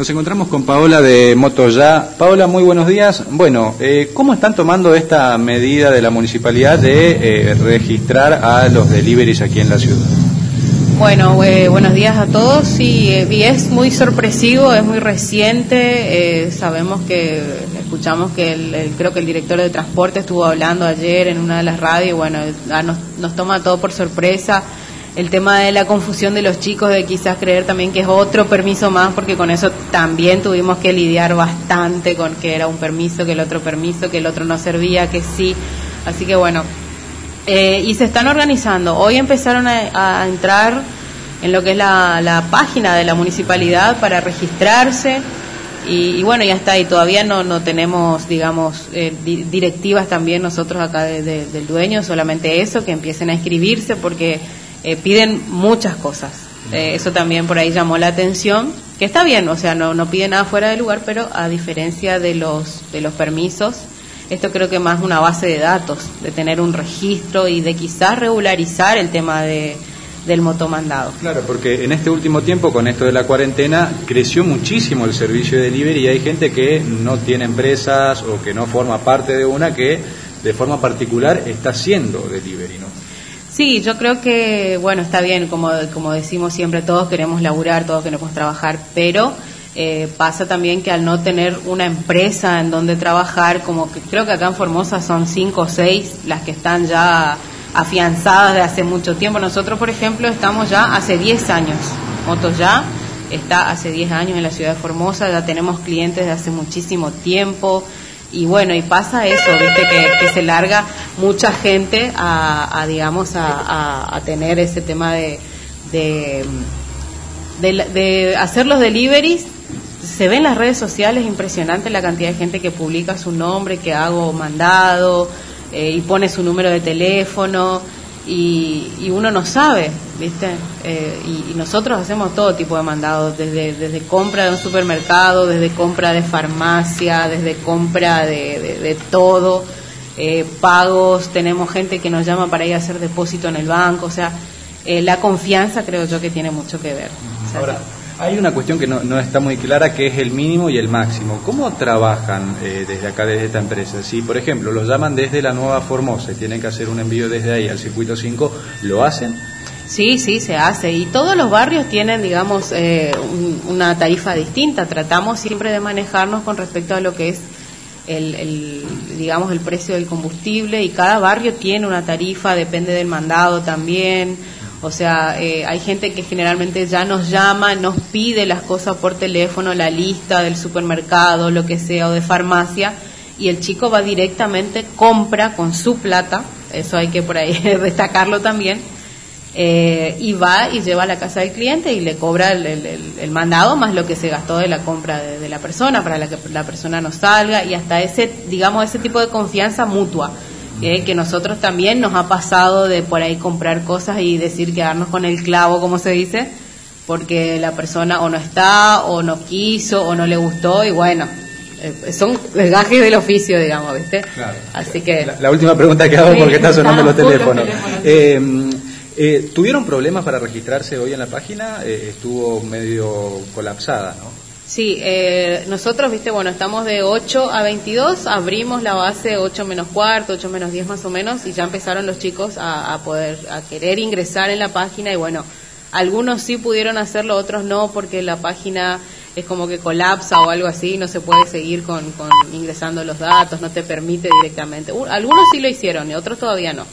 Nos encontramos con Paola de Motoya. Paola, muy buenos días. Bueno, eh, ¿cómo están tomando esta medida de la municipalidad de eh, registrar a los deliveries aquí en la ciudad? Bueno, eh, buenos días a todos. Sí, es muy sorpresivo, es muy reciente. sabemos que escuchamos que el, creo que el director de transporte estuvo hablando ayer en una de las radios. Bueno, nos, nos toma todo por sorpresa el tema de la confusión de los chicos, de quizás creer también que es otro permiso más, porque con eso también tuvimos que lidiar bastante con que era un permiso, que el otro permiso, que el otro no servía, que sí. Así que bueno, eh, y se están organizando. Hoy empezaron a, entrar en lo que es la, página de la municipalidad para registrarse. Y, bueno, ya está, y todavía no, no tenemos, digamos, eh, directivas también nosotros acá del dueño, solamente eso, que empiecen a inscribirse, porque eh, piden muchas cosas. Eh, eso también por ahí llamó la atención, que está bien, o sea, no, no piden nada fuera de lugar, pero a diferencia de los, de los permisos, esto creo que más una base de datos, de tener un registro y de quizás regularizar el tema de, del motomandado. Claro, porque en este último tiempo, con esto de la cuarentena, creció muchísimo el servicio de delivery y hay gente que no tiene empresas o que no forma parte de una que de forma particular está haciendo delivery, ¿no? Sí, yo creo que, bueno, está bien, como, como decimos siempre, todos queremos laburar, todos queremos trabajar, pero eh, pasa también que al no tener una empresa en donde trabajar, como que creo que acá en Formosa son cinco o seis las que están ya afianzadas de hace mucho tiempo. Nosotros, por ejemplo, estamos ya hace 10 años, Motos ya está hace 10 años en la ciudad de Formosa, ya tenemos clientes de hace muchísimo tiempo y bueno, y pasa eso, viste, que, se larga mucha gente a, digamos, a, tener ese tema de, de, de, hacer los deliveries. Se ve en las redes sociales impresionante la cantidad de gente que publica su nombre, que hago mandado eh, y pone su número de teléfono y, uno no sabe, ¿viste? Eh, y, nosotros hacemos todo tipo de mandados, desde, desde compra de un supermercado, desde compra de farmacia, desde compra de, de, todo, eh, pagos, tenemos gente que nos llama para ir a hacer depósito en el banco, o sea, eh, la confianza creo yo que tiene mucho que ver. Ahora, hay una cuestión que no, está muy clara, que es el mínimo y el máximo. ¿Cómo trabajan eh, desde acá, desde esta empresa? Si, por ejemplo, los llaman desde la Nueva Formosa y tienen que hacer un envío desde ahí al circuito 5, ¿lo hacen? Sí, sí, se hace. Y todos los barrios tienen, digamos, eh, una tarifa distinta. Tratamos siempre de manejarnos con respecto a lo que es el, digamos, el precio del combustible y cada barrio tiene una tarifa, depende del mandado también. O sea, eh, hay gente que generalmente ya nos llama, nos pide las cosas por teléfono, la lista del supermercado, lo que sea, o de farmacia, y el chico va directamente, compra con su plata, eso hay que por ahí destacarlo también, eh, y va y lleva a la casa del cliente y le cobra el, mandado más lo que se gastó de la compra de, de, la persona para la que la persona no salga y hasta ese, digamos, ese tipo de confianza mutua que nosotros también nos ha pasado de por ahí comprar cosas y decir quedarnos con el clavo, como se dice, porque la persona o no está, o no quiso, o no le gustó, y bueno, eh, son gajes del oficio, digamos, ¿viste? Así que... La, última pregunta que hago porque está sonando los teléfonos. Eh, eh, ¿Tuvieron problemas para registrarse hoy en la página? estuvo medio colapsada, ¿no? Sí, eh, nosotros, viste, bueno, estamos de 8 a 22, abrimos la base 8 menos cuarto, 8 menos 10 más o menos, y ya empezaron los chicos a, poder, a querer ingresar en la página, y bueno, algunos sí pudieron hacerlo, otros no, porque la página es como que colapsa o algo así, no se puede seguir con, con ingresando los datos, no te permite directamente. algunos sí lo hicieron y otros todavía no.